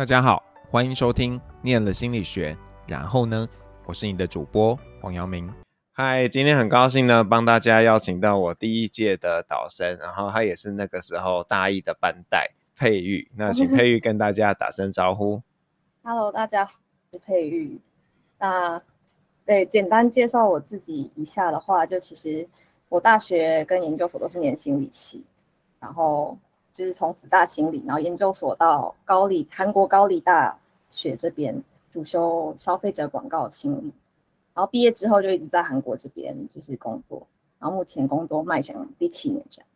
大家好，欢迎收听念了心理学。然后呢，我是你的主播黄阳明。嗨，今天很高兴呢，帮大家邀请到我第一届的导生，然后他也是那个时候大一的班代佩玉。那请佩玉跟大家打声招呼。Hello，大家好，我是佩玉。那对，简单介绍我自己一下的话，就其实我大学跟研究所都是念心理系，然后。就是从辅大心理，然后研究所到高丽韩国高丽大学这边主修消费者广告心理，然后毕业之后就一直在韩国这边就是工作，然后目前工作迈向第七年这样。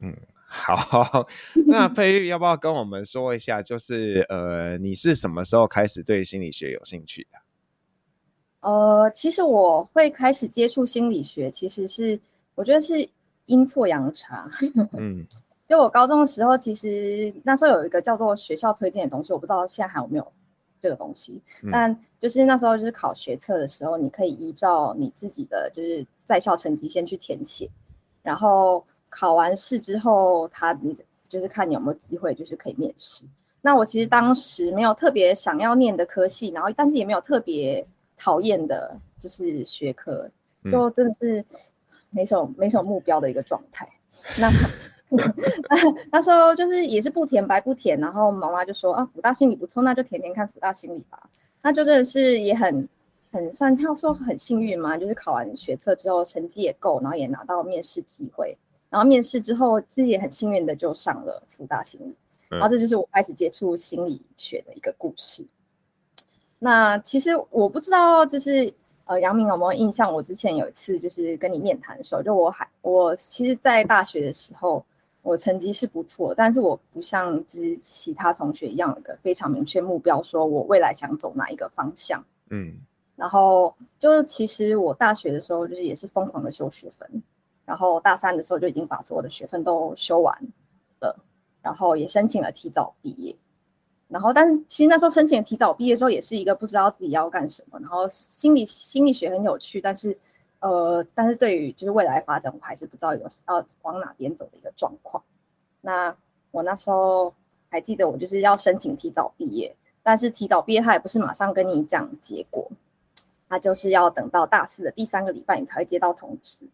嗯，好，那佩玉要不要跟我们说一下，就是呃，你是什么时候开始对心理学有兴趣的？呃，其实我会开始接触心理学，其实是我觉得是阴错阳差。嗯。就我高中的时候，其实那时候有一个叫做学校推荐的东西，我不知道现在还有没有这个东西。嗯、但就是那时候就是考学测的时候，你可以依照你自己的就是在校成绩先去填写，然后考完试之后，他你就是看你有没有机会就是可以面试。那我其实当时没有特别想要念的科系，然后但是也没有特别讨厌的就是学科，就真的是没什么没什么目标的一个状态。那。那时候就是也是不填白不填，然后妈妈就说啊，福大心理不错，那就填填看福大心理吧。那就真的是也很很算，他说很幸运嘛，就是考完学测之后成绩也够，然后也拿到面试机会，然后面试之后自己也很幸运的就上了福大心理，然后这就是我开始接触心理学的一个故事。那其实我不知道，就是呃，杨明有没有印象？我之前有一次就是跟你面谈的时候，就我还我其实，在大学的时候。我成绩是不错，但是我不像就是其他同学一样有个非常明确目标，说我未来想走哪一个方向。嗯，然后就其实我大学的时候就是也是疯狂的修学分，然后大三的时候就已经把所有的学分都修完了，然后也申请了提早毕业。然后但是其实那时候申请提早毕业的时候也是一个不知道自己要干什么，然后心理心理学很有趣，但是。呃，但是对于就是未来发展，我还是不知道有要往哪边走的一个状况。那我那时候还记得，我就是要申请提早毕业，但是提早毕业他也不是马上跟你讲结果，他就是要等到大四的第三个礼拜你才会接到通知。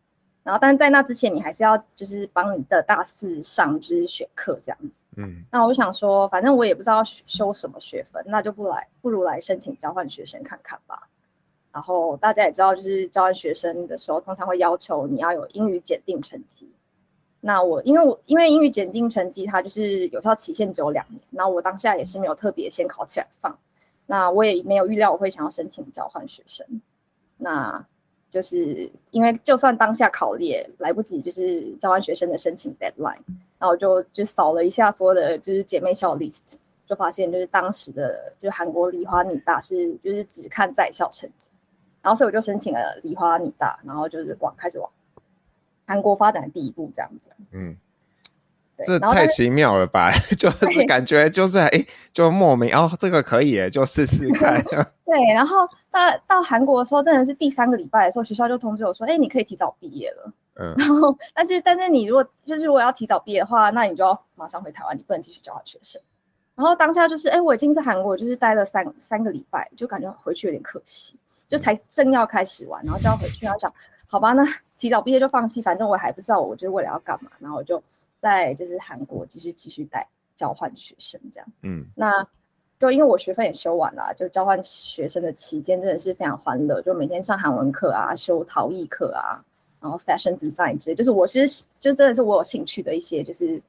然后，但是在那之前，你还是要就是帮你的大四上就是选课这样子。嗯，那我想说，反正我也不知道修什么学分，那就不来，不如来申请交换学生看看吧。然后大家也知道，就是交换学生的时候，通常会要求你要有英语检定成绩。那我因为我因为英语检定成绩，它就是有效期限只有两年。那我当下也是没有特别先考起来放。那我也没有预料我会想要申请交换学生。那就是因为就算当下考也来不及，就是交换学生的申请 deadline。然后我就就扫了一下所有的就是姐妹校 list，就发现就是当时的就是韩国梨花女大是就是只看在校成绩。然后，所以我就申请了梨花女大，然后就是往开始往韩国发展的第一步这样子。嗯，这太奇妙了吧？就是感觉就是哎，就莫名哦，这个可以哎，就试试看。对，然后到到韩国的时候，真的是第三个礼拜的时候，学校就通知我说，哎，你可以提早毕业了。嗯，然后但是但是你如果就是如果要提早毕业的话，那你就要马上回台湾，你不能继续教他学生。然后当下就是哎，我已经在韩国就是待了三三个礼拜，就感觉回去有点可惜。就才正要开始玩，然后就要回去，然后想，好吧，那提早毕业就放弃，反正我还不知道我就是为了要干嘛，然后我就在就是韩国继续继续带交换学生这样。嗯，那就因为我学分也修完了，就交换学生的期间真的是非常欢乐，就每天上韩文课啊，修陶艺课啊，然后 fashion design 之类，就是我其实就真的是我有兴趣的一些就是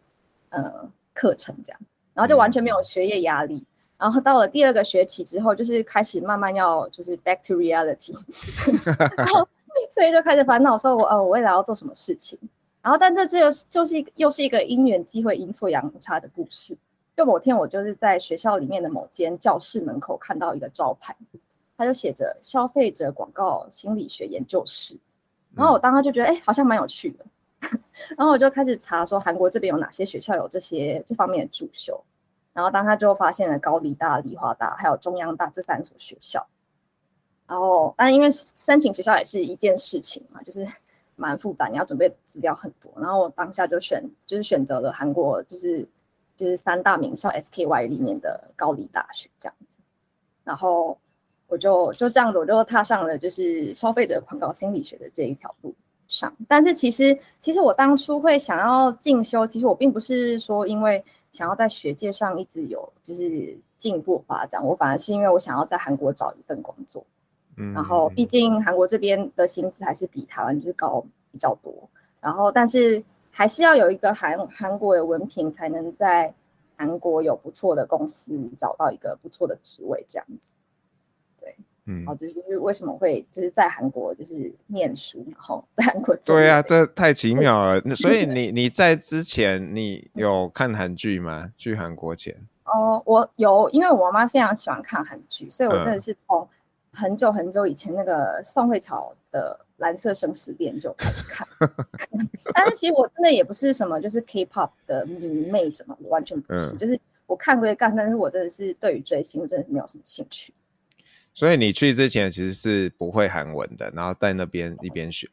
呃课程这样，然后就完全没有学业压力。然后到了第二个学期之后，就是开始慢慢要就是 back to reality，然后所以就开始烦恼说我，我呃我未来要做什么事情。然后但这这又就是一个又是一个因缘机会阴错阳差的故事。就某天我就是在学校里面的某间教室门口看到一个招牌，它就写着消费者广告心理学研究室。然后我当时就觉得哎好像蛮有趣的，然后我就开始查说韩国这边有哪些学校有这些这方面的主修。然后当他就发现了高丽大、梨花大还有中央大这三所学校，然后但因为申请学校也是一件事情嘛，就是 蛮复杂，你要准备资料很多。然后我当下就选就是选择了韩国，就是就是三大名校 SKY 里面的高丽大学这样子，然后我就就这样子，我就踏上了就是消费者广告心理学的这一条路上。但是其实其实我当初会想要进修，其实我并不是说因为想要在学界上一直有就是进步发展，我反而是因为我想要在韩国找一份工作。嗯，然后毕竟韩国这边的薪资还是比台湾就是高比较多，然后但是。还是要有一个韩韩国的文凭，才能在韩国有不错的公司找到一个不错的职位，这样子。哦这就是为什么会就是在韩国就是念书，然后在韩国。对啊，这太奇妙了。所以你 你在之前你有看韩剧吗？去韩国前？哦、呃，我有，因为我妈非常喜欢看韩剧，所以我真的是从很久很久以前那个宋慧乔的。蓝色生死恋就开始看，但是其实我真的也不是什么就是 K-pop 的迷妹什么，完全不是，嗯、就是我看归看，但是我真的是对于追星我真的是没有什么兴趣。所以你去之前其实是不会韩文的，然后在那边一边学。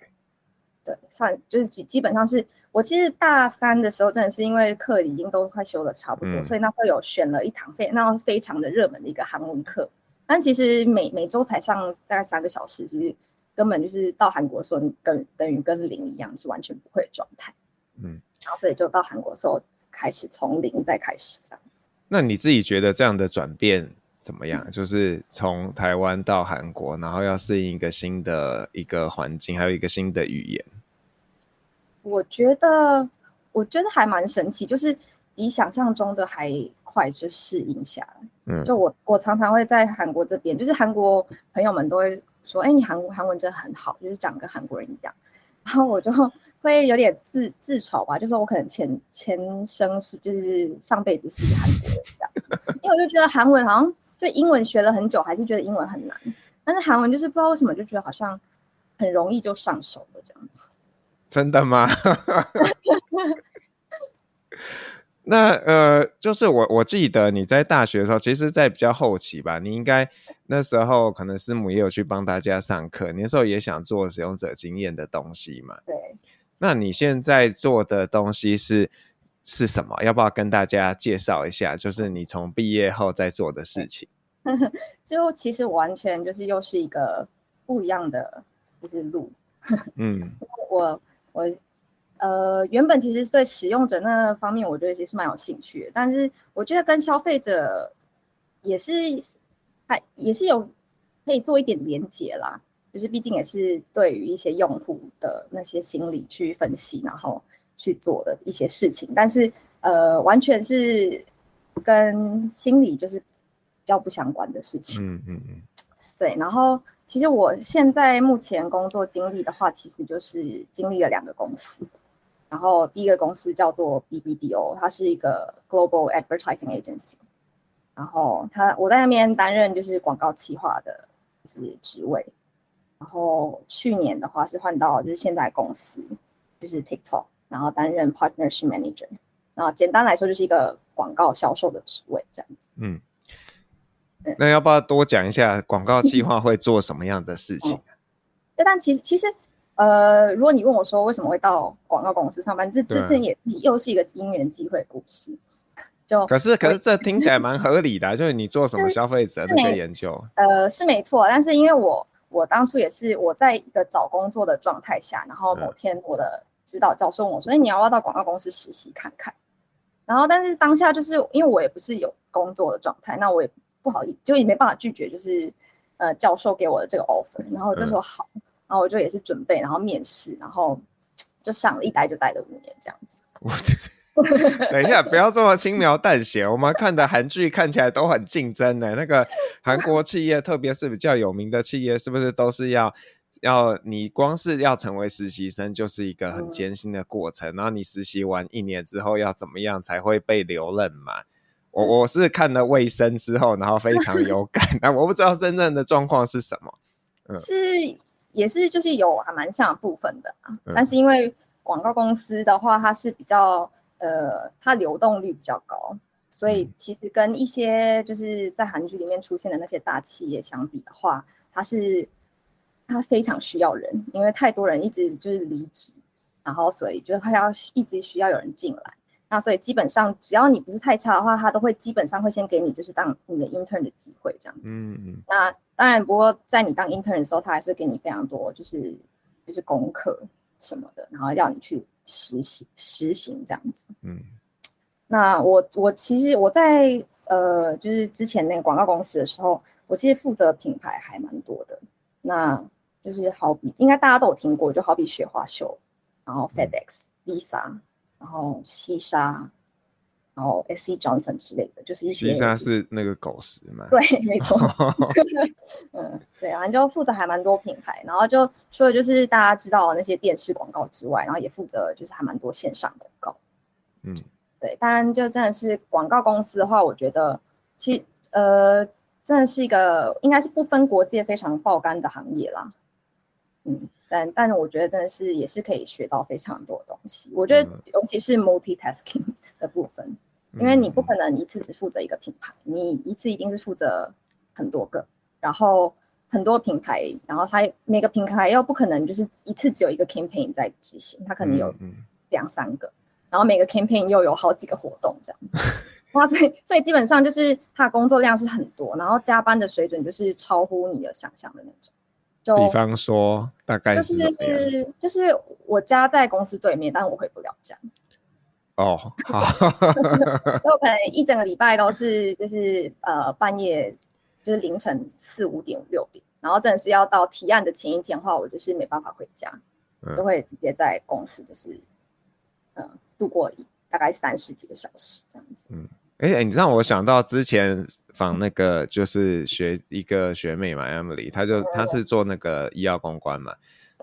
对，算就是基基本上是我其实大三的时候真的是因为课已经都快修的差不多，嗯、所以那会有选了一堂非那非常的热门的一个韩文课，但其实每每周才上大概三个小时，其实。根本就是到韩国的时候，你跟等于跟零一样，是完全不会的状态。嗯，然后所以就到韩国的时候开始从零再开始这样。那你自己觉得这样的转变怎么样？嗯、就是从台湾到韩国，然后要适应一个新的一个环境，还有一个新的语言。我觉得，我觉得还蛮神奇，就是比想象中的还快就适应下来。嗯，就我我常常会在韩国这边，就是韩国朋友们都会。说，哎，你韩韩文真的很好，就是讲跟韩国人一样。然后我就会有点自自嘲吧，就说我可能前前生是就是上辈子是韩国人这样子。因为我就觉得韩文好像就英文学了很久，还是觉得英文很难。但是韩文就是不知道为什么就觉得好像很容易就上手了这样子。真的吗？那呃，就是我我记得你在大学的时候，其实，在比较后期吧，你应该那时候可能师母也有去帮大家上课，你那时候也想做使用者经验的东西嘛。对。那你现在做的东西是是什么？要不要跟大家介绍一下？就是你从毕业后在做的事情。就其实完全就是又是一个不一样的就是路。嗯。我我。呃，原本其实对使用者那方面，我觉得其实蛮有兴趣的。但是我觉得跟消费者也是还也是有可以做一点连接啦。就是毕竟也是对于一些用户的那些心理去分析，然后去做的一些事情。但是呃，完全是跟心理就是比较不相关的事情。嗯嗯嗯。对，然后其实我现在目前工作经历的话，其实就是经历了两个公司。然后第一个公司叫做 BBDO，它是一个 Global Advertising Agency。然后他我在那边担任就是广告企划的就是职位。然后去年的话是换到就是现在公司就是 TikTok，然后担任 Partnership Manager。然后简单来说就是一个广告销售的职位这样子。嗯。那要不要多讲一下广告计划会做什么样的事情？对、嗯，但其实其实。呃，如果你问我说为什么会到广告公司上班，这这这也又是一个因缘机会故事。就可是可是这听起来蛮合理的，就是你做什么消费者那个研究，呃，是没错。但是因为我我当初也是我在一个找工作的状态下，然后某天我的指导教授问我说：“哎、嗯，你要不要到广告公司实习看看？”然后但是当下就是因为我也不是有工作的状态，那我也不好意思，就也没办法拒绝，就是呃教授给我的这个 offer，然后我就说好。嗯然后我就也是准备，然后面试，然后就上了，一待就待了五年这样子。我等一下，不要这么轻描淡写。我们看的韩剧看起来都很竞争的，那个韩国企业，特别是比较有名的企业，是不是都是要要你光是要成为实习生，就是一个很艰辛的过程。嗯、然后你实习完一年之后要怎么样才会被留任嘛？我我是看了卫生之后，然后非常 有感，但我不知道真正的状况是什么。嗯，是。也是，就是有还蛮像的部分的啊，但是因为广告公司的话，它是比较呃，它流动率比较高，所以其实跟一些就是在韩剧里面出现的那些大企业相比的话，它是它非常需要人，因为太多人一直就是离职，然后所以就是它要一直需要有人进来，那所以基本上只要你不是太差的话，他都会基本上会先给你就是当你的 intern 的机会这样子。嗯嗯。那当然，不过在你当 intern 的时候，他还是会给你非常多就是就是功课什么的，然后要你去实习实行这样子。嗯。那我我其实我在呃就是之前那个广告公司的时候，我其实负责品牌还蛮多的。那就是好比应该大家都有听过，就好比雪花秀，然后 FedEx、嗯、Visa。然后西沙，然后 S. E. Johnson 之类的，就是一些。西沙是那个狗食嘛？对，没错。嗯，对啊，你就负责还蛮多品牌，然后就除了就是大家知道的那些电视广告之外，然后也负责就是还蛮多线上广告。嗯，对，当然就真的是广告公司的话，我觉得其实呃，真的是一个应该是不分国界非常爆肝的行业啦。嗯。但但是我觉得真的是也是可以学到非常多东西。我觉得尤其是 multitasking 的部分，因为你不可能一次只负责一个品牌，你一次一定是负责很多个，然后很多品牌，然后它每个品牌又不可能就是一次只有一个 campaign 在执行，它可能有两三个，然后每个 campaign 又有好几个活动这样子，哇，所以所以基本上就是他的工作量是很多，然后加班的水准就是超乎你的想象的那种。比方说，大概是就是就是我家在公司对面，但是我回不了家。哦，好，我可能一整个礼拜都是就是呃半夜就是凌晨四五点六点，然后真的是要到提案的前一天的话，我就是没办法回家，嗯、都会直接在公司就是呃度过大概三十几个小时这样子。嗯。哎、欸，你让我想到之前访那个就是学一个学妹嘛，Emily，她就她是做那个医药公关嘛，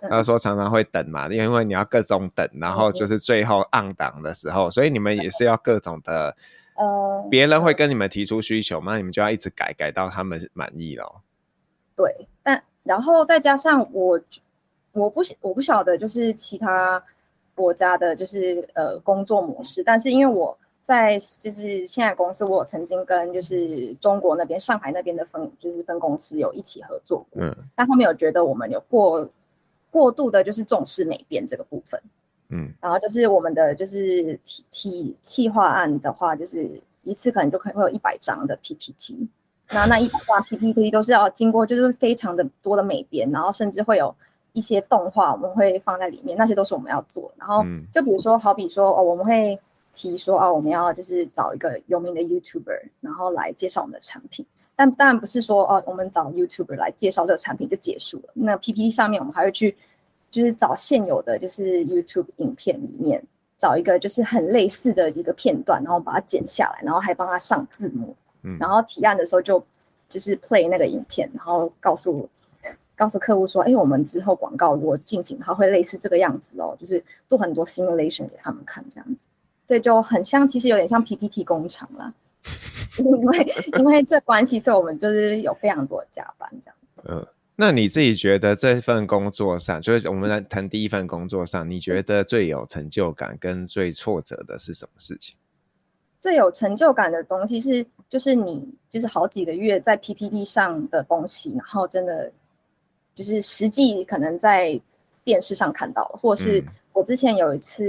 她说常常会等嘛，因为你要各种等，然后就是最后 on 档的时候，所以你们也是要各种的，呃，别人会跟你们提出需求嘛，你们就要一直改，改到他们满意咯。对，但然后再加上我，我不我不晓得就是其他国家的就是呃工作模式，但是因为我。在就是现在公司，我有曾经跟就是中国那边上海那边的分就是分公司有一起合作过，嗯，但后面有觉得我们有过过度的，就是重视美编这个部分，嗯，然后就是我们的就是体体企划案的话，就是一次可能就可能会有一百张的 PPT，那那一百张 PPT 都是要经过就是非常的多的美编，然后甚至会有一些动画我们会放在里面，那些都是我们要做，然后就比如说好比说哦我们会。提说啊，我们要就是找一个有名的 YouTuber，然后来介绍我们的产品。但当然不是说哦，我们找 YouTuber 来介绍这个产品就结束了。那 PPT 上面我们还会去，就是找现有的就是 YouTube 影片里面找一个就是很类似的一个片段，然后把它剪下来，然后还帮他上字幕。嗯。然后提案的时候就就是 play 那个影片，然后告诉告诉客户说，哎，我们之后广告如果进行，它会类似这个样子哦，就是做很多 simulation 给他们看这样子。对，就很像，其实有点像 PPT 工厂啦，因为因为这关系，所以我们就是有非常多的加班这样。嗯，那你自己觉得这份工作上，就是我们来谈第一份工作上，你觉得最有成就感跟最挫折的是什么事情？最有成就感的东西是，就是你就是好几个月在 PPT 上的东西，然后真的就是实际可能在电视上看到了，或是。我之前有一次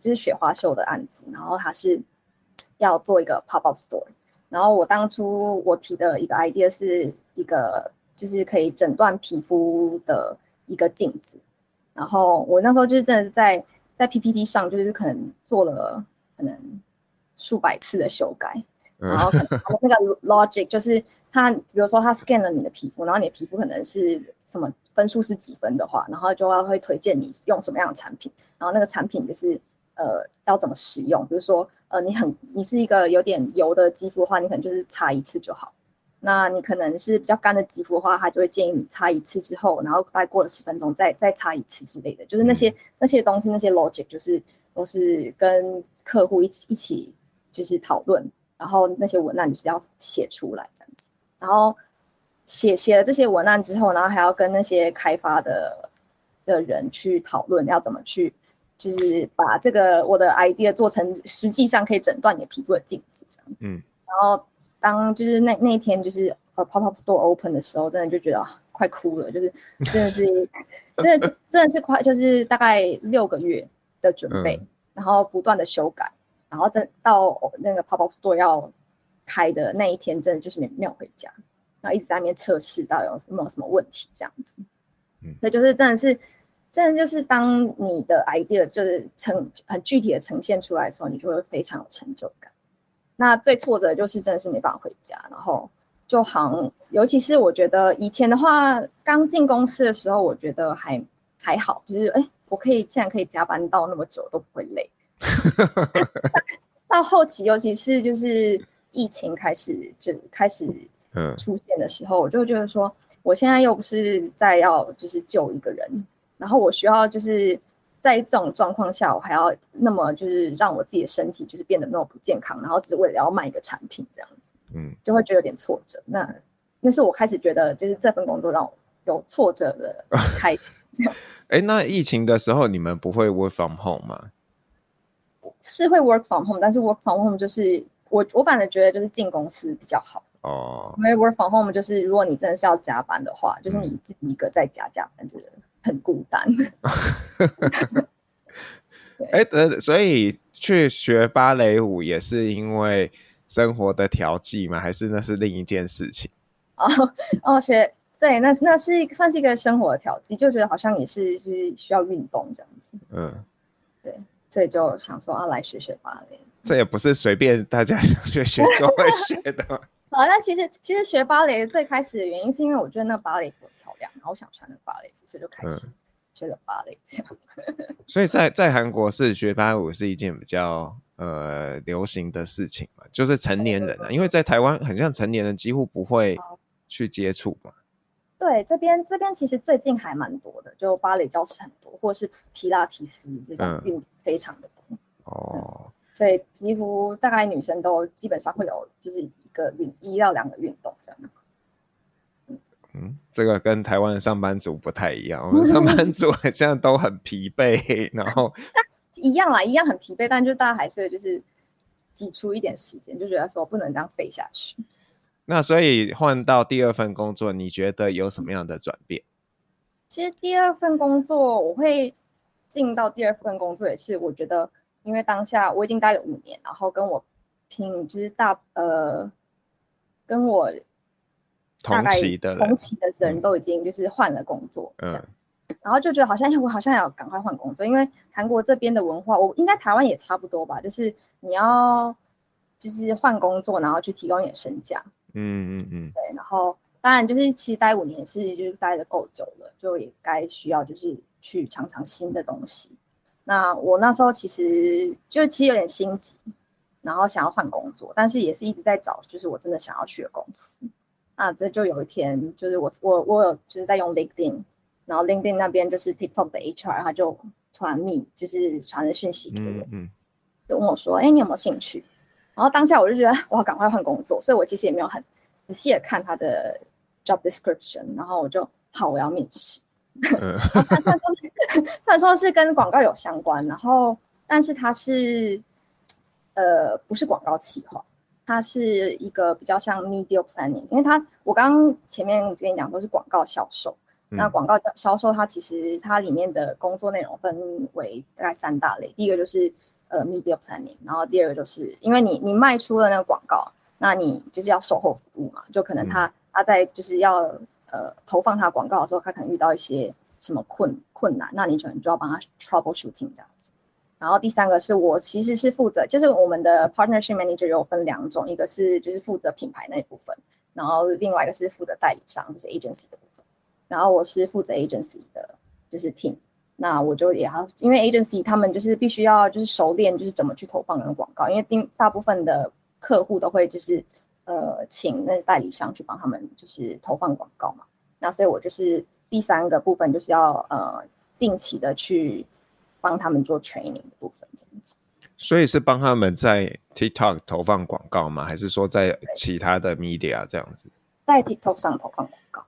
就是雪花秀的案子，然后他是要做一个 pop up store，然后我当初我提的一个 idea 是一个就是可以诊断皮肤的一个镜子，然后我那时候就是真的是在在 PPT 上就是可能做了可能数百次的修改，然后那个 logic 就是。他比如说他 scan 了你的皮肤，然后你的皮肤可能是什么分数是几分的话，然后就要会推荐你用什么样的产品，然后那个产品就是呃要怎么使用，比如说呃你很你是一个有点油的肌肤的话，你可能就是擦一次就好。那你可能是比较干的肌肤的话，他就会建议你擦一次之后，然后大概过了十分钟再再擦一次之类的，就是那些那些东西那些 logic 就是都是跟客户一起一起就是讨论，然后那些文案就是要写出来这样子。然后写写了这些文案之后，然后还要跟那些开发的的人去讨论，要怎么去，就是把这个我的 idea 做成实际上可以诊断你的皮肤的镜子这样子。嗯。然后当就是那那一天就是呃 pop up store open 的时候，真的就觉得快哭了，就是 真的是真的真的是快，就是大概六个月的准备，嗯、然后不断的修改，然后真到那个 pop up store 要开的那一天，真的就是没没有回家，然后一直在那边测试到有没有什么问题这样子。嗯，所以就是真的是，真的就是当你的 idea 就是呈很具体的呈现出来的时候，你就会非常有成就感。那最挫折的就是真的是没办法回家，然后就好像，尤其是我觉得以前的话，刚进公司的时候，我觉得还还好，就是哎，我可以竟然可以加班到那么久都不会累。到后期，尤其是就是疫情开始就开始出现的时候，我就觉得说，我现在又不是在要就是救一个人，然后我需要就是。在这种状况下，我还要那么就是让我自己的身体就是变得那么不健康，然后只为了要卖一个产品这样，嗯，就会觉得有点挫折。那那是我开始觉得就是这份工作让我有挫折的 开始这样子。哎、欸，那疫情的时候你们不会 work from home 吗？是会 work from home，但是 work from home 就是我我反正觉得就是进公司比较好哦，因为 work from home 就是如果你真的是要加班的话，就是你自己一个在家加班，觉得。很孤单。哎，呃，所以去学芭蕾舞也是因为生活的调剂吗？还是那是另一件事情？哦哦，学对，那那是算是一个生活的调剂，就觉得好像也是就是需要运动这样子。嗯，对，所以就想说啊来学学芭蕾。这也不是随便大家想学学就会学的。好，那其实其实学芭蕾最开始的原因是因为我觉得那芭蕾服漂亮。然后我想穿那芭蕾服，所以就开始学了芭蕾这样。嗯、所以在在韩国是学芭蕾舞是一件比较呃流行的事情嘛，就是成年人啊，因为在台湾很像成年人几乎不会去接触嘛。对，这边这边其实最近还蛮多的，就芭蕾教室很多，或是皮拉提斯这种运动非常的多。嗯、哦、嗯，所以几乎大概女生都基本上会有就是一个运一到两个运动这样。嗯，这个跟台湾的上班族不太一样。我们 上班族好像都很疲惫，然后 一样啦，一样很疲惫，但就大家还是就是挤出一点时间，就觉得说不能这样废下去。那所以换到第二份工作，你觉得有什么样的转变？其实第二份工作，我会进到第二份工作也是，我觉得因为当下我已经待了五年，然后跟我拼就是大呃跟我。同期的同期的人都已经就是换了工作，嗯，然后就觉得好像 我好像要赶快换工作，因为韩国这边的文化，我应该台湾也差不多吧，就是你要就是换工作，然后去提高你的身价，嗯嗯嗯，对，然后当然就是其实待五年是就是待的够久了，就也该需要就是去尝尝新的东西。那我那时候其实就其实有点心急，然后想要换工作，但是也是一直在找，就是我真的想要去的公司。啊，这就有一天，就是我我我有就是在用 LinkedIn，然后 LinkedIn 那边就是 TikTok 的 HR，他就传密，就是传了讯息给我，嗯嗯、就问我说，哎，你有没有兴趣？然后当下我就觉得我要赶快换工作，所以我其实也没有很仔细的看他的 job description，然后我就好，我要面试。嗯、虽然说 虽然说是跟广告有相关，然后但是它是呃不是广告企划。它是一个比较像 media planning，因为它我刚刚前面跟你讲都是广告销售，嗯、那广告销售它其实它里面的工作内容分为大概三大类，第一个就是呃 media planning，然后第二个就是因为你你卖出了那个广告，那你就是要售后服务嘛，就可能他、嗯、他在就是要呃投放他广告的时候，他可能遇到一些什么困困难，那你可能就要帮他 troubleshooting 这样。然后第三个是我其实是负责，就是我们的 partnership manager 有分两种，一个是就是负责品牌那一部分，然后另外一个是负责代理商，就是 agency 的部分。然后我是负责 agency 的，就是 team。那我就也要，因为 agency 他们就是必须要就是熟练，就是怎么去投放那个广告，因为大部分的客户都会就是呃请那代理商去帮他们就是投放广告嘛。那所以我就是第三个部分就是要呃定期的去。帮他们做 training 的部分，这样子。所以是帮他们在 TikTok 投放广告吗？还是说在其他的 media 这样子？在 TikTok 上投放广告。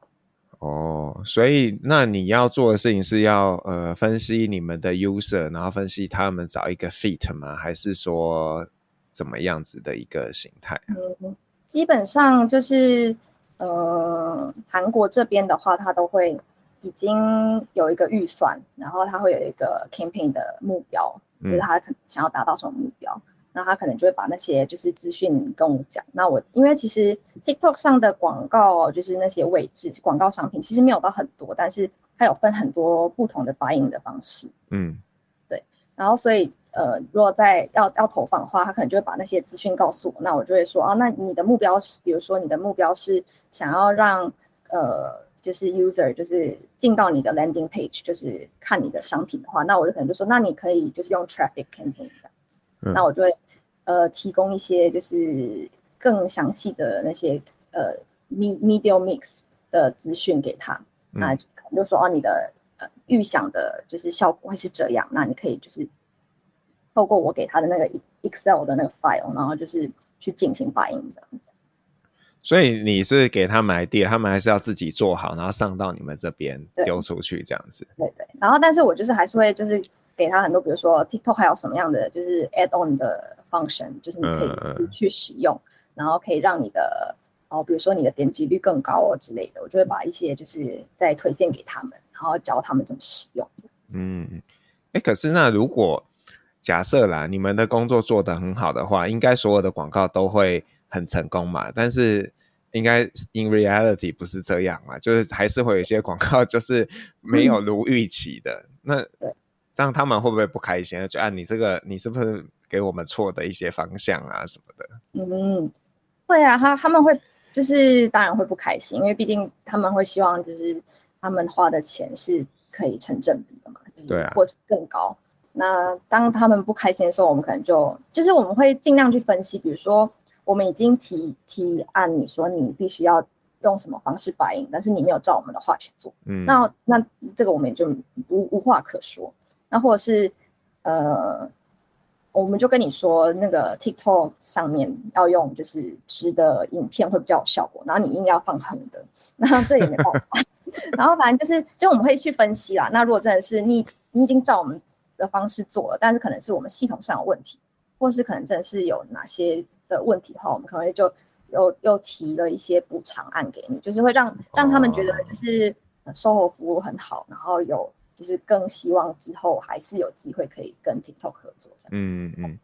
哦，所以那你要做的事情是要呃分析你们的 user，然后分析他们找一个 fit 吗？还是说怎么样子的一个形态？嗯，基本上就是呃韩国这边的话，他都会。已经有一个预算，然后他会有一个 campaign 的目标，嗯、就是他可想要达到什么目标。那他可能就会把那些就是资讯跟我讲。那我因为其实 TikTok 上的广告就是那些位置广告商品，其实没有到很多，但是它有分很多不同的 buying 的方式。嗯，对。然后所以呃，如果在要要投放的话，他可能就会把那些资讯告诉我。那我就会说啊，那你的目标是，比如说你的目标是想要让呃。就是 user 就是进到你的 landing page，就是看你的商品的话，那我就可能就说，那你可以就是用 traffic campaign 这样，嗯、那我就会呃提供一些就是更详细的那些呃 media mix 的资讯给他，嗯、那就说哦，你的呃预想的就是效果会是这样，那你可以就是透过我给他的那个 Excel 的那个 file，然后就是去进行 buying 这样子。所以你是给他们 idea，他们还是要自己做好，然后上到你们这边丢出去这样子。对对，然后但是我就是还是会就是给他很多，比如说 TikTok 还有什么样的就是 add on 的 function，就是你可以去使用，嗯、然后可以让你的哦，比如说你的点击率更高哦之类的，我就会把一些就是再推荐给他们，然后教他们怎么使用。嗯，哎，可是那如果假设啦，你们的工作做得很好的话，应该所有的广告都会。很成功嘛，但是应该 in reality 不是这样嘛，就是还是会有一些广告就是没有如预期的。嗯、那这样他们会不会不开心？就按、啊、你这个，你是不是给我们错的一些方向啊什么的？嗯，会啊，他他们会就是当然会不开心，因为毕竟他们会希望就是他们花的钱是可以成正比的嘛，对啊，或是更高。那当他们不开心的时候，我们可能就就是我们会尽量去分析，比如说。我们已经提提案，你说你必须要用什么方式摆印，但是你没有照我们的话去做，嗯，那那这个我们也就无无话可说。那或者是呃，我们就跟你说，那个 TikTok 上面要用就是直的影片会比较有效果，然后你硬要放横的，那这也没办法。然后反正就是，就我们会去分析啦。那如果真的是你你已经照我们的方式做了，但是可能是我们系统上有问题，或是可能真的是有哪些。的问题的话，我们可能就又又提了一些补偿案给你，就是会让让他们觉得就是售后服务很好，然后有就是更希望之后还是有机会可以跟 TikTok 合作这样。嗯嗯，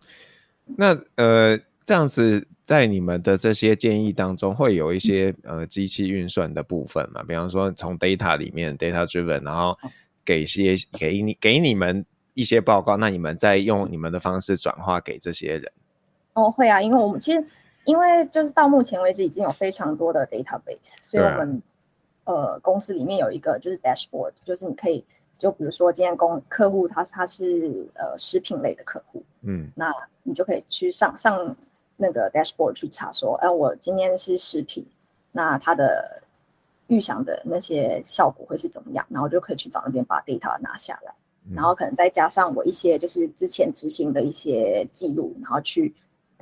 那呃这样子在你们的这些建议当中，会有一些呃机器运算的部分嘛？比方说从 data 里面 data driven，然后给些给你给你们一些报告，那你们再用你们的方式转化给这些人。哦，会啊，因为我们其实，因为就是到目前为止已经有非常多的 database，所以我们、啊、呃公司里面有一个就是 dashboard，就是你可以就比如说今天公客户他他是呃食品类的客户，嗯，那你就可以去上上那个 dashboard 去查说，哎、呃，我今天是食品，那它的预想的那些效果会是怎么样，然后就可以去找那边把 data 拿下来，嗯、然后可能再加上我一些就是之前执行的一些记录，然后去。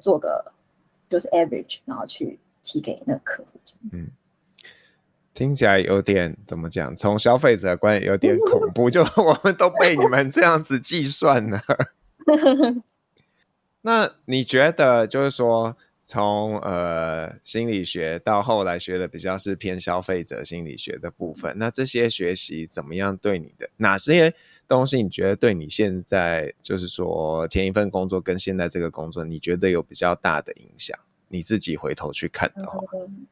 做个就是 average，然后去提给那个客户。嗯，听起来有点怎么讲？从消费者观有点恐怖，就 我们都被你们这样子计算了。那你觉得，就是说，从呃心理学到后来学的比较是偏消费者心理学的部分，那这些学习怎么样对你的哪些？东西你觉得对你现在就是说前一份工作跟现在这个工作，你觉得有比较大的影响？你自己回头去看的话，嗯，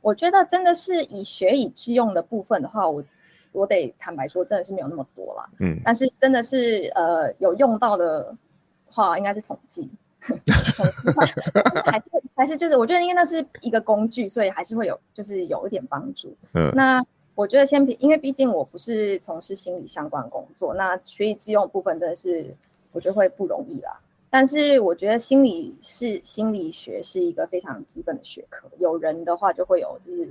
我觉得真的是以学以致用的部分的话，我我得坦白说，真的是没有那么多啦。嗯，但是真的是呃有用到的话，应该是统计，还是还是就是我觉得因为那是一个工具，所以还是会有就是有一点帮助。嗯，那。我觉得先比，因为毕竟我不是从事心理相关工作，那学以致用部分真的是我觉得会不容易啦。但是我觉得心理是心理学是一个非常基本的学科，有人的话就会有就是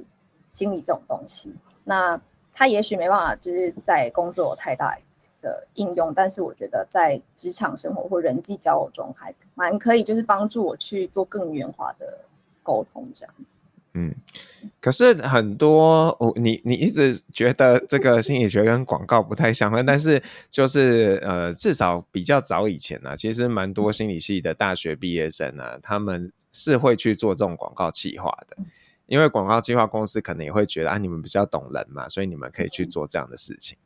心理这种东西。那他也许没办法就是在工作有太大的应用，但是我觉得在职场生活或人际交往中还蛮可以，就是帮助我去做更圆滑的沟通这样子。嗯，可是很多我你你一直觉得这个心理学跟广告不太相关，但是就是呃，至少比较早以前呢、啊，其实蛮多心理系的大学毕业生呢、啊，他们是会去做这种广告企划的，因为广告企划公司可能也会觉得啊，你们比较懂人嘛，所以你们可以去做这样的事情。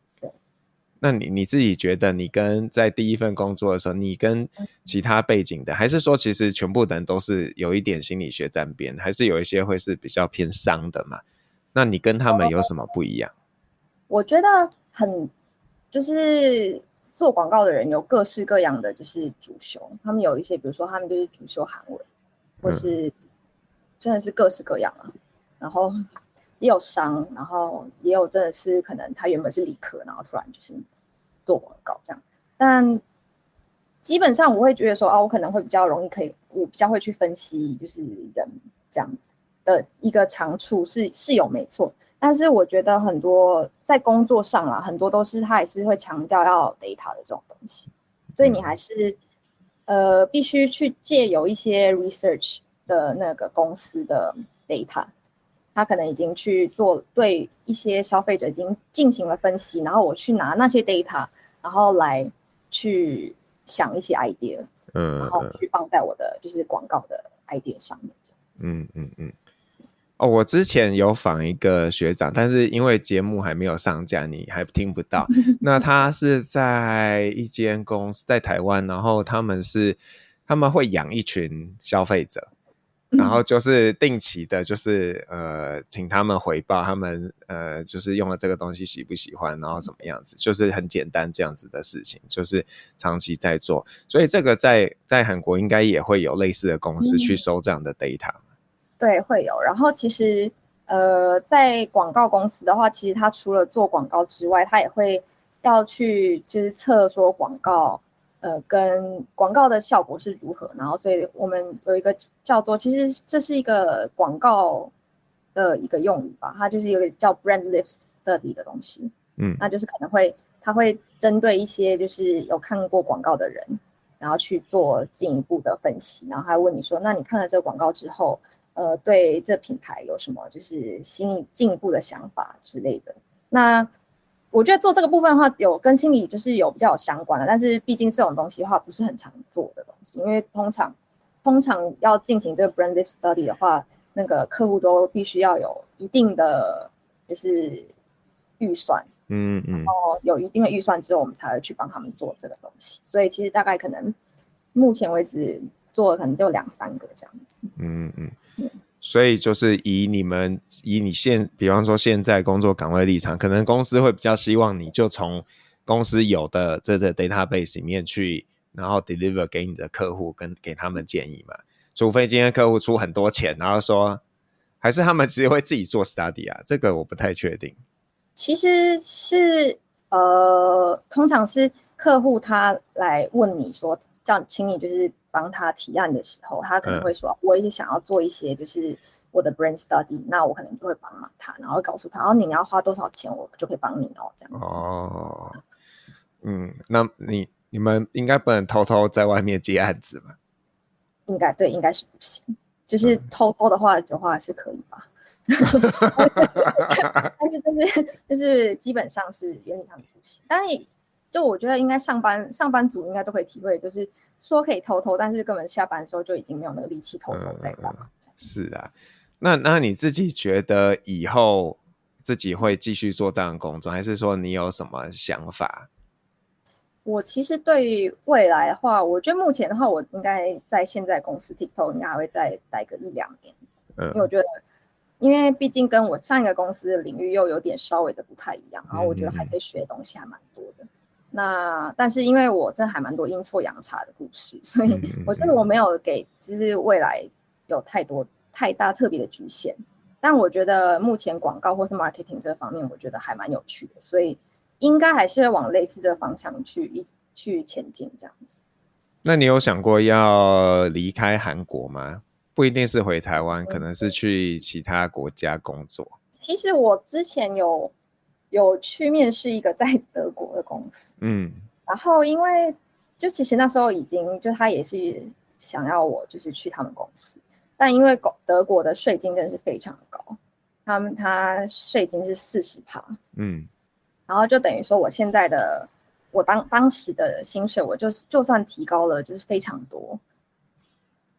那你你自己觉得，你跟在第一份工作的时候，你跟其他背景的，还是说其实全部的人都是有一点心理学沾边，还是有一些会是比较偏商的嘛？那你跟他们有什么不一样？我觉得很就是做广告的人有各式各样的就是主修，他们有一些，比如说他们就是主修韩文，或是真的是各式各样啊，然后。也有商，然后也有真的是可能他原本是理科，然后突然就是做广告这样。但基本上我会觉得说啊，我可能会比较容易可以，我比较会去分析就是人这样子的一个长处是是有没错。但是我觉得很多在工作上啊，很多都是他还是会强调要 data 的这种东西，所以你还是呃必须去借由一些 research 的那个公司的 data。他可能已经去做对一些消费者已经进行了分析，然后我去拿那些 data，然后来去想一些 idea，嗯，然后去放在我的就是广告的 idea 上面。嗯嗯嗯。哦，我之前有访一个学长，但是因为节目还没有上架，你还听不到。那他是在一间公司在台湾，然后他们是他们会养一群消费者。然后就是定期的，就是呃，请他们回报他们呃，就是用了这个东西喜不喜欢，然后什么样子，就是很简单这样子的事情，就是长期在做。所以这个在在韩国应该也会有类似的公司去收这样的 data。嗯。对，会有。然后其实呃，在广告公司的话，其实他除了做广告之外，他也会要去就是测说广告。呃，跟广告的效果是如何？然后，所以我们有一个叫做，其实这是一个广告的一个用语吧，它就是有一个叫 brand lift study 的东西。嗯，那就是可能会，它会针对一些就是有看过广告的人，然后去做进一步的分析，然后还问你说，那你看了这个广告之后，呃，对这品牌有什么就是新进一步的想法之类的？那我觉得做这个部分的话，有跟心理就是有比较有相关的，但是毕竟这种东西的话不是很常做的东西，因为通常通常要进行这个 brand lift study 的话，那个客户都必须要有一定的就是预算，嗯嗯，然后有一定的预算之后，我们才会去帮他们做这个东西。所以其实大概可能目前为止做了可能就两三个这样子，嗯嗯。嗯所以就是以你们以你现，比方说现在工作岗位立场，可能公司会比较希望你就从公司有的这个 database 里面去，然后 deliver 给你的客户跟给他们建议嘛。除非今天客户出很多钱，然后说还是他们其实会自己做 study 啊，这个我不太确定。其实是呃，通常是客户他来问你说，叫请你就是。帮他提案的时候，他可能会说：“嗯、我也想要做一些，就是我的 brand study，那我可能就会帮忙他，然后告诉他，哦，你要花多少钱，我就可以帮你哦，这样子。”哦，嗯，那你你们应该不能偷偷在外面接案子吧？应该对，应该是不行。就是偷偷的话的话是可以吧？嗯、但是就是就是基本上是原理上不行。但是就我觉得应该上班上班族应该都可以体会，就是。说可以偷偷，但是根本下班的时候就已经没有那个力气偷偷在干嘛。是啊，那那你自己觉得以后自己会继续做这样的工作，还是说你有什么想法？我其实对于未来的话，我觉得目前的话，我应该在现在公司 TikTok 应该还会再待个一两年。嗯，因为我觉得，因为毕竟跟我上一个公司的领域又有点稍微的不太一样，然后我觉得还可以学的东西还蛮多的。那但是因为我这还蛮多阴错阳差的故事，所以我觉得我没有给就是未来有太多太大特别的局限。但我觉得目前广告或是 marketing 这方面，我觉得还蛮有趣的，所以应该还是会往类似的方向去一去前进这样子。那你有想过要离开韩国吗？不一定是回台湾，可能是去其他国家工作。其实我之前有。有去面试一个在德国的公司，嗯，然后因为就其实那时候已经就他也是想要我就是去他们公司，但因为德国的税金真的是非常高，他们他税金是四十趴，嗯，然后就等于说我现在的我当当时的薪水我就是就算提高了就是非常多，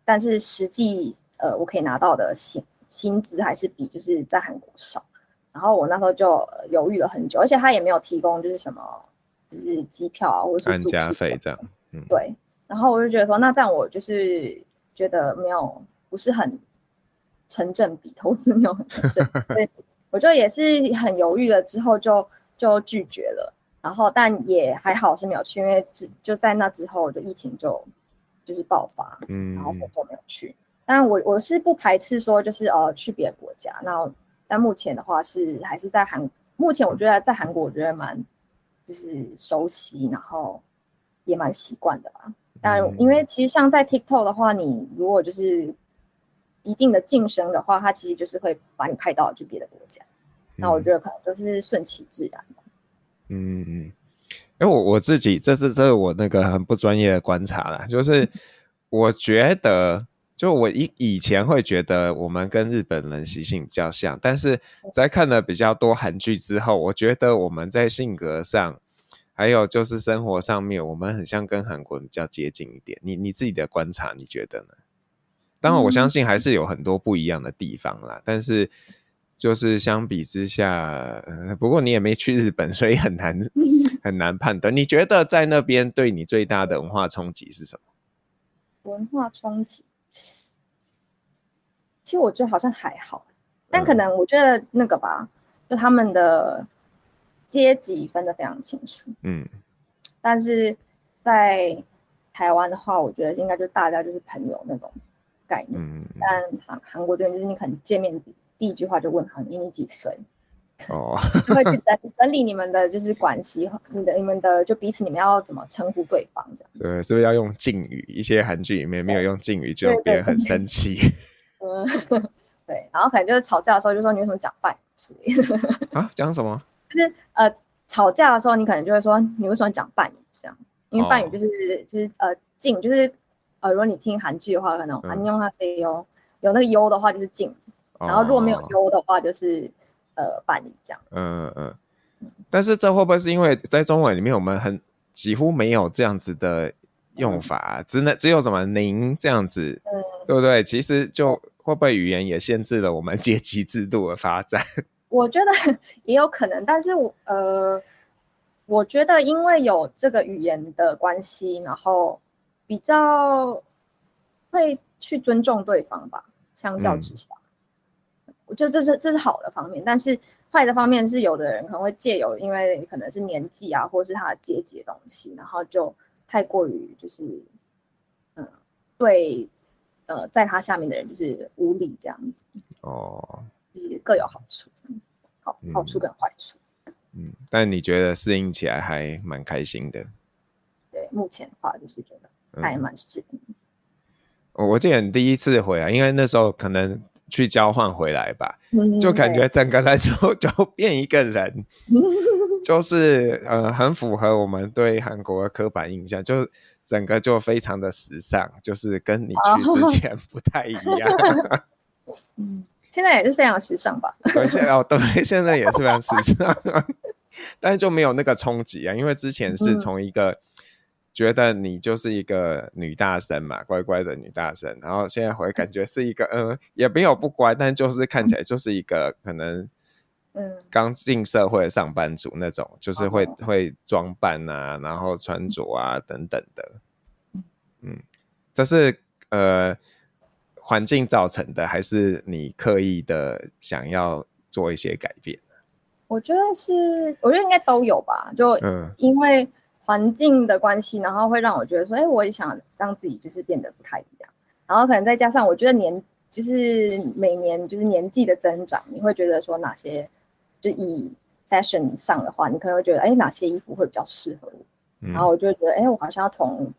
但是实际呃我可以拿到的薪薪资还是比就是在韩国少。然后我那时候就犹豫了很久，而且他也没有提供就是什么就是机票啊，或者是安家费这样。嗯，对。然后我就觉得说，那这样我就是觉得没有不是很成正比，投资没有很成正比，所以 我就也是很犹豫了，之后就就拒绝了。然后但也还好是没有去，因为只就在那之后，就疫情就就是爆发，嗯，然后我就没有去。但我我是不排斥说就是呃去别的国家，那但目前的话是还是在韩，目前我觉得在韩国我觉得蛮就是熟悉，然后也蛮习惯的吧。但因为其实像在 TikTok 的话，你如果就是一定的晋升的话，它其实就是会把你派到去别的国家。那我觉得可能就是顺其自然。嗯嗯，因为我我自己这是这是我那个很不专业的观察啦，就是 我觉得，就我以以前会觉得我们跟日本人习性比较像，但是在看了比较多韩剧之后，我觉得我们在性格上，还有就是生活上面，我们很像跟韩国人比较接近一点。你你自己的观察，你觉得呢？当然，我相信还是有很多不一样的地方啦，但是。就是相比之下，呃，不过你也没去日本，所以很难 很难判断。你觉得在那边对你最大的文化冲击是什么？文化冲击，其实我觉得好像还好，但可能我觉得那个吧，嗯、就他们的阶级分得非常清楚。嗯，但是在台湾的话，我觉得应该就大家就是朋友那种概念。嗯，但韩韩国这边就是你可能见面。第一句话就问他，你你几岁？哦，会去整整理你们的就是关系，你的你们的就彼此你们要怎么称呼对方这样？对，是不是要用敬语？一些韩剧里面没有用敬语，就别人很生气。嗯，对，然后可能就是吵架的时候就说你为什么讲半语？啊，讲什么？就是呃吵架的时候你可能就会说你为什么讲半语这样？因为半语就是、哦、就是呃敬，就是呃如果你听韩剧的话，可能安妞哈 say 哟，有那个 U 的话就是敬。然后如果没有优的话，就是、哦、呃半语这样。嗯嗯嗯。但是这会不会是因为在中文里面我们很几乎没有这样子的用法，嗯、只能只有什么您这样子，嗯、对不对？其实就会不会语言也限制了我们阶级制度的发展？我觉得 也有可能，但是我呃，我觉得因为有这个语言的关系，然后比较会去尊重对方吧，相较之下。嗯我觉得这是这是好的方面，但是坏的方面是有的人可能会借由，因为可能是年纪啊，或是他的阶级的东西，然后就太过于就是，嗯，对，呃，在他下面的人就是无理这样子。哦，就是各有好处，好好处跟坏处。嗯，但你觉得适应起来还蛮开心的？对，目前的话就是觉得还蛮适应。我我记得你第一次回来，因为那时候可能。去交换回来吧，就感觉整个人就 就变一个人，就是呃很符合我们对韩国的刻板印象，就整个就非常的时尚，就是跟你去之前不太一样。嗯，现在也是非常时尚吧？对，现在哦对，现在也是非常时尚，但是就没有那个冲击啊，因为之前是从一个。觉得你就是一个女大生嘛，乖乖的女大生，然后现在回感觉是一个，嗯、呃，也没有不乖，但就是看起来就是一个可能，嗯，刚进社会的上班族那种，就是会、嗯、会装扮啊，然后穿着啊等等的，嗯，这是呃环境造成的，还是你刻意的想要做一些改变？我觉得是，我觉得应该都有吧，就嗯，因为。环境的关系，然后会让我觉得说，哎，我也想让自己就是变得不太一样。然后可能再加上，我觉得年就是每年就是年纪的增长，你会觉得说哪些就以 fashion 上的话，你可能会觉得，哎，哪些衣服会比较适合我。嗯、然后我就会觉得，哎，我好像要从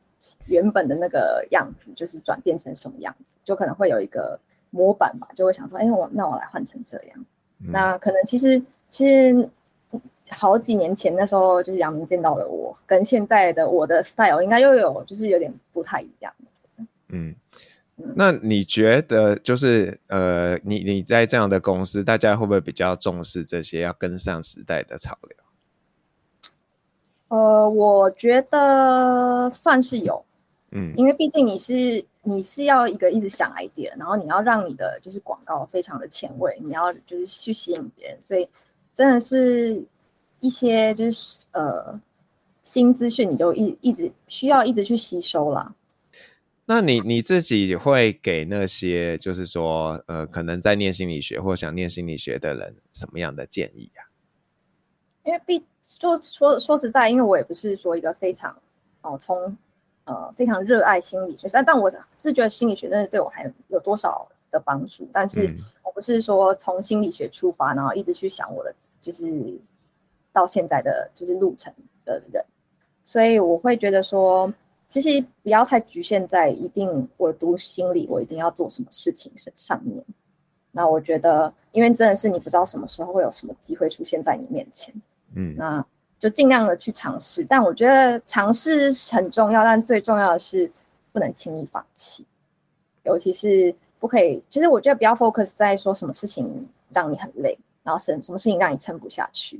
原本的那个样子，就是转变成什么样子，就可能会有一个模板吧，就会想说，哎，我那我来换成这样。嗯、那可能其实其实。好几年前那时候，就是杨明见到了我，跟现在的我的 style 应该又有就是有点不太一样。嗯，那你觉得就是呃，你你在这样的公司，大家会不会比较重视这些，要跟上时代的潮流？呃，我觉得算是有，嗯，因为毕竟你是你是要一个一直想 idea，然后你要让你的就是广告非常的前卫，你要就是去吸引别人，所以真的是。一些就是呃新资讯，你就一一直需要一直去吸收啦。那你你自己会给那些就是说，呃，可能在念心理学或想念心理学的人什么样的建议呀？因为毕就说说实在，因为我也不是说一个非常哦从呃非常热爱心理学，但但我是觉得心理学真的对我还有多少的帮助，但是我不是说从心理学出发，然后一直去想我的就是到现在的就是路程的人，所以我会觉得说。其实不要太局限在一定我读心理，我一定要做什么事情上面。那我觉得，因为真的是你不知道什么时候会有什么机会出现在你面前，嗯，那就尽量的去尝试。但我觉得尝试很重要，但最重要的是不能轻易放弃，尤其是不可以。其实我觉得不要 focus 在说什么事情让你很累，然后什什么事情让你撑不下去。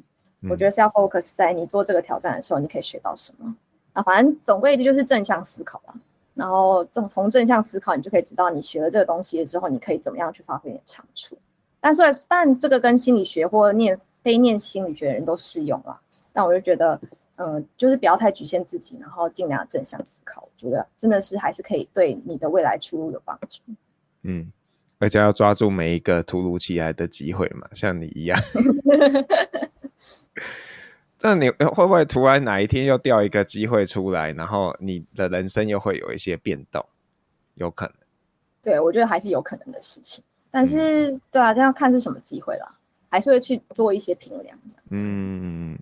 我觉得是要 focus 在你做这个挑战的时候，你可以学到什么。啊，反正总归一句就是正向思考吧。然后从从正向思考，你就可以知道你学了这个东西之后，你可以怎么样去发挥你的长处。但所以，但这个跟心理学或念非念心理学的人都适用了。但我就觉得，嗯，就是不要太局限自己，然后尽量正向思考。我觉得真的是还是可以对你的未来出路有帮助。嗯，而且要抓住每一个突如其来的机会嘛，像你一样。那你会不会突然哪一天又掉一个机会出来，然后你的人生又会有一些变动？有可能。对，我觉得还是有可能的事情。但是，嗯、对啊，这要看是什么机会啦，还是会去做一些评量。嗯。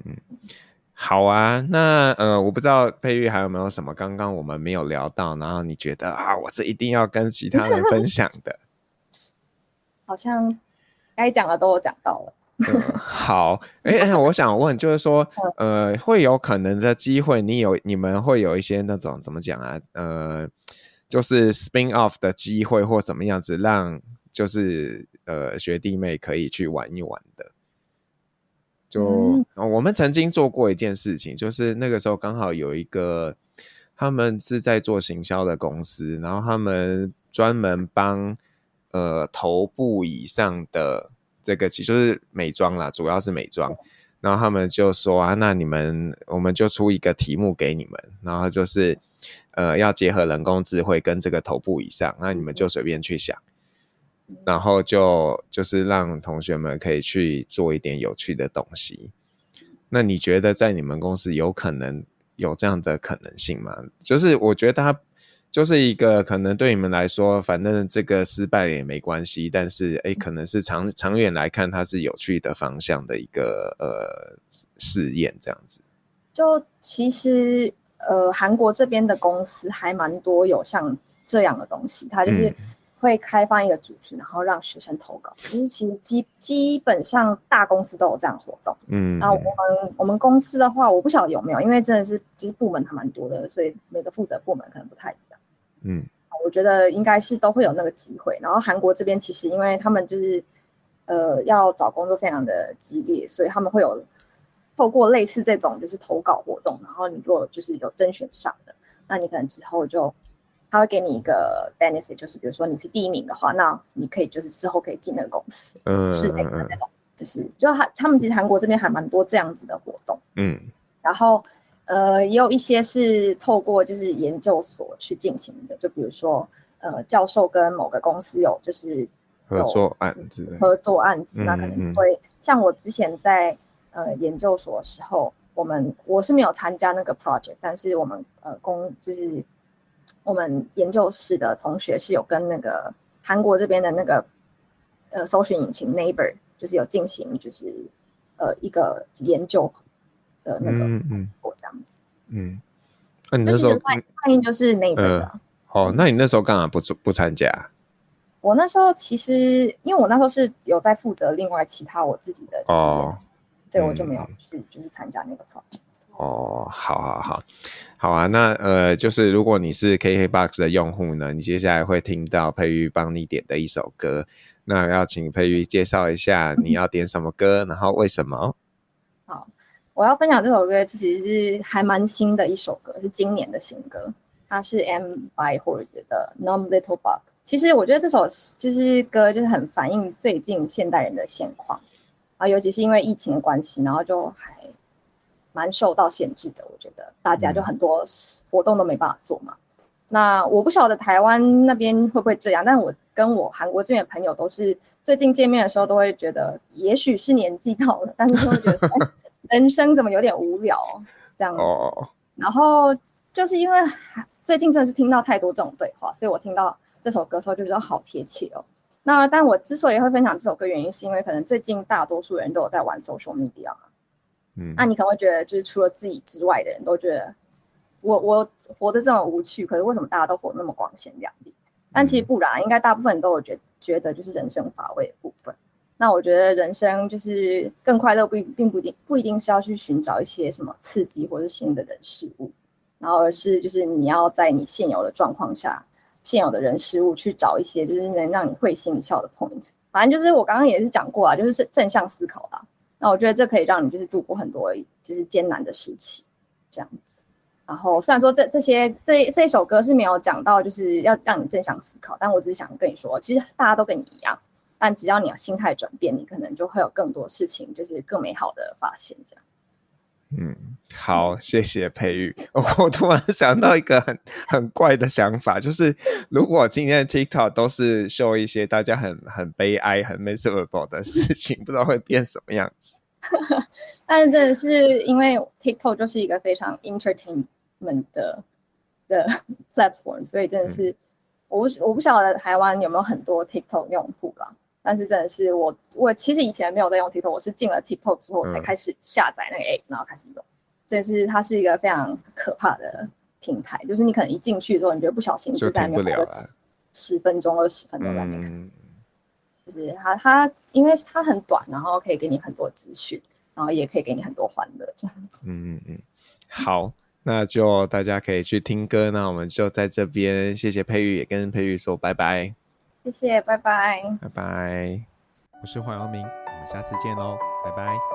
好啊，那呃，我不知道佩玉还有没有什么刚刚我们没有聊到，然后你觉得啊，我这一定要跟其他人分享的。好像该讲的都有讲到了。嗯、好，哎、欸，我想问，就是说，呃，会有可能的机会，你有你们会有一些那种怎么讲啊？呃，就是 spin off 的机会或什么样子，让就是呃学弟妹可以去玩一玩的。就、嗯哦、我们曾经做过一件事情，就是那个时候刚好有一个他们是在做行销的公司，然后他们专门帮呃头部以上的。这个其实就是美妆啦，主要是美妆。然后他们就说啊，那你们我们就出一个题目给你们，然后就是呃要结合人工智慧跟这个头部以上，那你们就随便去想，然后就就是让同学们可以去做一点有趣的东西。那你觉得在你们公司有可能有这样的可能性吗？就是我觉得他。就是一个可能对你们来说，反正这个失败也没关系，但是哎，可能是长长远来看，它是有趣的方向的一个呃试验这样子。就其实呃，韩国这边的公司还蛮多有像这样的东西，它就是会开放一个主题，然后让学生投稿。其实其实基基本上大公司都有这样活动。嗯，然后我们我们公司的话，我不晓得有没有，因为真的是就是部门还蛮多的，所以每个负责部门可能不太。嗯，我觉得应该是都会有那个机会。然后韩国这边其实因为他们就是呃要找工作非常的激烈，所以他们会有透过类似这种就是投稿活动。然后你如果就是有甄选上的，那你可能之后就他会给你一个 benefit，就是比如说你是第一名的话，那你可以就是之后可以进那个公司，嗯，是那个那种，就是就他他们其实韩国这边还蛮多这样子的活动，嗯，然后。呃，也有一些是透过就是研究所去进行的，就比如说，呃，教授跟某个公司有就是有合作案子，合作案子，那可能会像我之前在呃研究所的时候，我们我是没有参加那个 project，但是我们呃公就是我们研究室的同学是有跟那个韩国这边的那个呃搜寻引擎 Neighbor 就是有进行就是呃一个研究。的那个，嗯我这样子，嗯，那、你那时候反应就是那个、呃，哦，那你那时候干嘛不不参加？我那时候其实，因为我那时候是有在负责另外其他我自己的哦，对，我就没有去就是参加那个 project。哦，好好好，好啊，那呃，就是如果你是 KKBOX 的用户呢，你接下来会听到佩玉帮你点的一首歌，那要请佩玉介绍一下你 要点什么歌，然后为什么？好。我要分享这首歌，其实是还蛮新的一首歌，是今年的新歌。它是 M by HORD 的《Numb Little Bug》。其实我觉得这首就是歌，就是很反映最近现代人的现况啊，尤其是因为疫情的关系，然后就还蛮受到限制的。我觉得大家就很多活动都没办法做嘛。嗯、那我不晓得台湾那边会不会这样，但我跟我韩国这边的朋友都是最近见面的时候都会觉得，也许是年纪到了，但是会觉得人生怎么有点无聊这样。哦。然后就是因为最近真的是听到太多这种对话，所以我听到这首歌的时候就觉得好贴切哦。那但我之所以会分享这首歌，原因是因为可能最近大多数人都有在玩 social media 嘛，嗯，那你可能会觉得，就是除了自己之外的人都觉得我我活得这么无趣，可是为什么大家都活得那么光鲜亮丽？但其实不然，应该大部分人都有觉觉得就是人生乏味的部分。那我觉得人生就是更快乐，不并不一定不一定是要去寻找一些什么刺激或是新的人事物，然后而是就是你要在你现有的状况下。现有的人事物去找一些就是能让你会心一笑的 point，反正就是我刚刚也是讲过啊，就是正向思考啦。那我觉得这可以让你就是度过很多就是艰难的时期，这样子。然后虽然说这这些这这一首歌是没有讲到就是要让你正向思考，但我只是想跟你说，其实大家都跟你一样，但只要你有心态转变，你可能就会有更多事情就是更美好的发现，这样。嗯，好，谢谢佩玉。我突然想到一个很很怪的想法，就是如果今天的 TikTok 都是秀一些大家很很悲哀、很 miserable 的事情，不知道会变什么样子。但是真的是因为 TikTok 就是一个非常 entertainment 的的 platform，所以真的是、嗯、我不我不晓得台湾有没有很多 TikTok 用户啦。但是真的是我，我其实以前没有在用 TikTok，我是进了 TikTok 之后才开始下载那个 App，、嗯、然后开始用。但是它是一个非常可怕的平台，就是你可能一进去之后，你觉得不小心就在那边十分钟、二十分钟在那边、嗯。就是它，它因为它很短，然后可以给你很多资讯，然后也可以给你很多欢乐，这样子。嗯嗯嗯，好，那就大家可以去听歌，那我们就在这边谢谢佩玉，也跟佩玉说拜拜。谢谢，拜拜，拜拜，我是黄阳明，我们下次见喽，拜拜。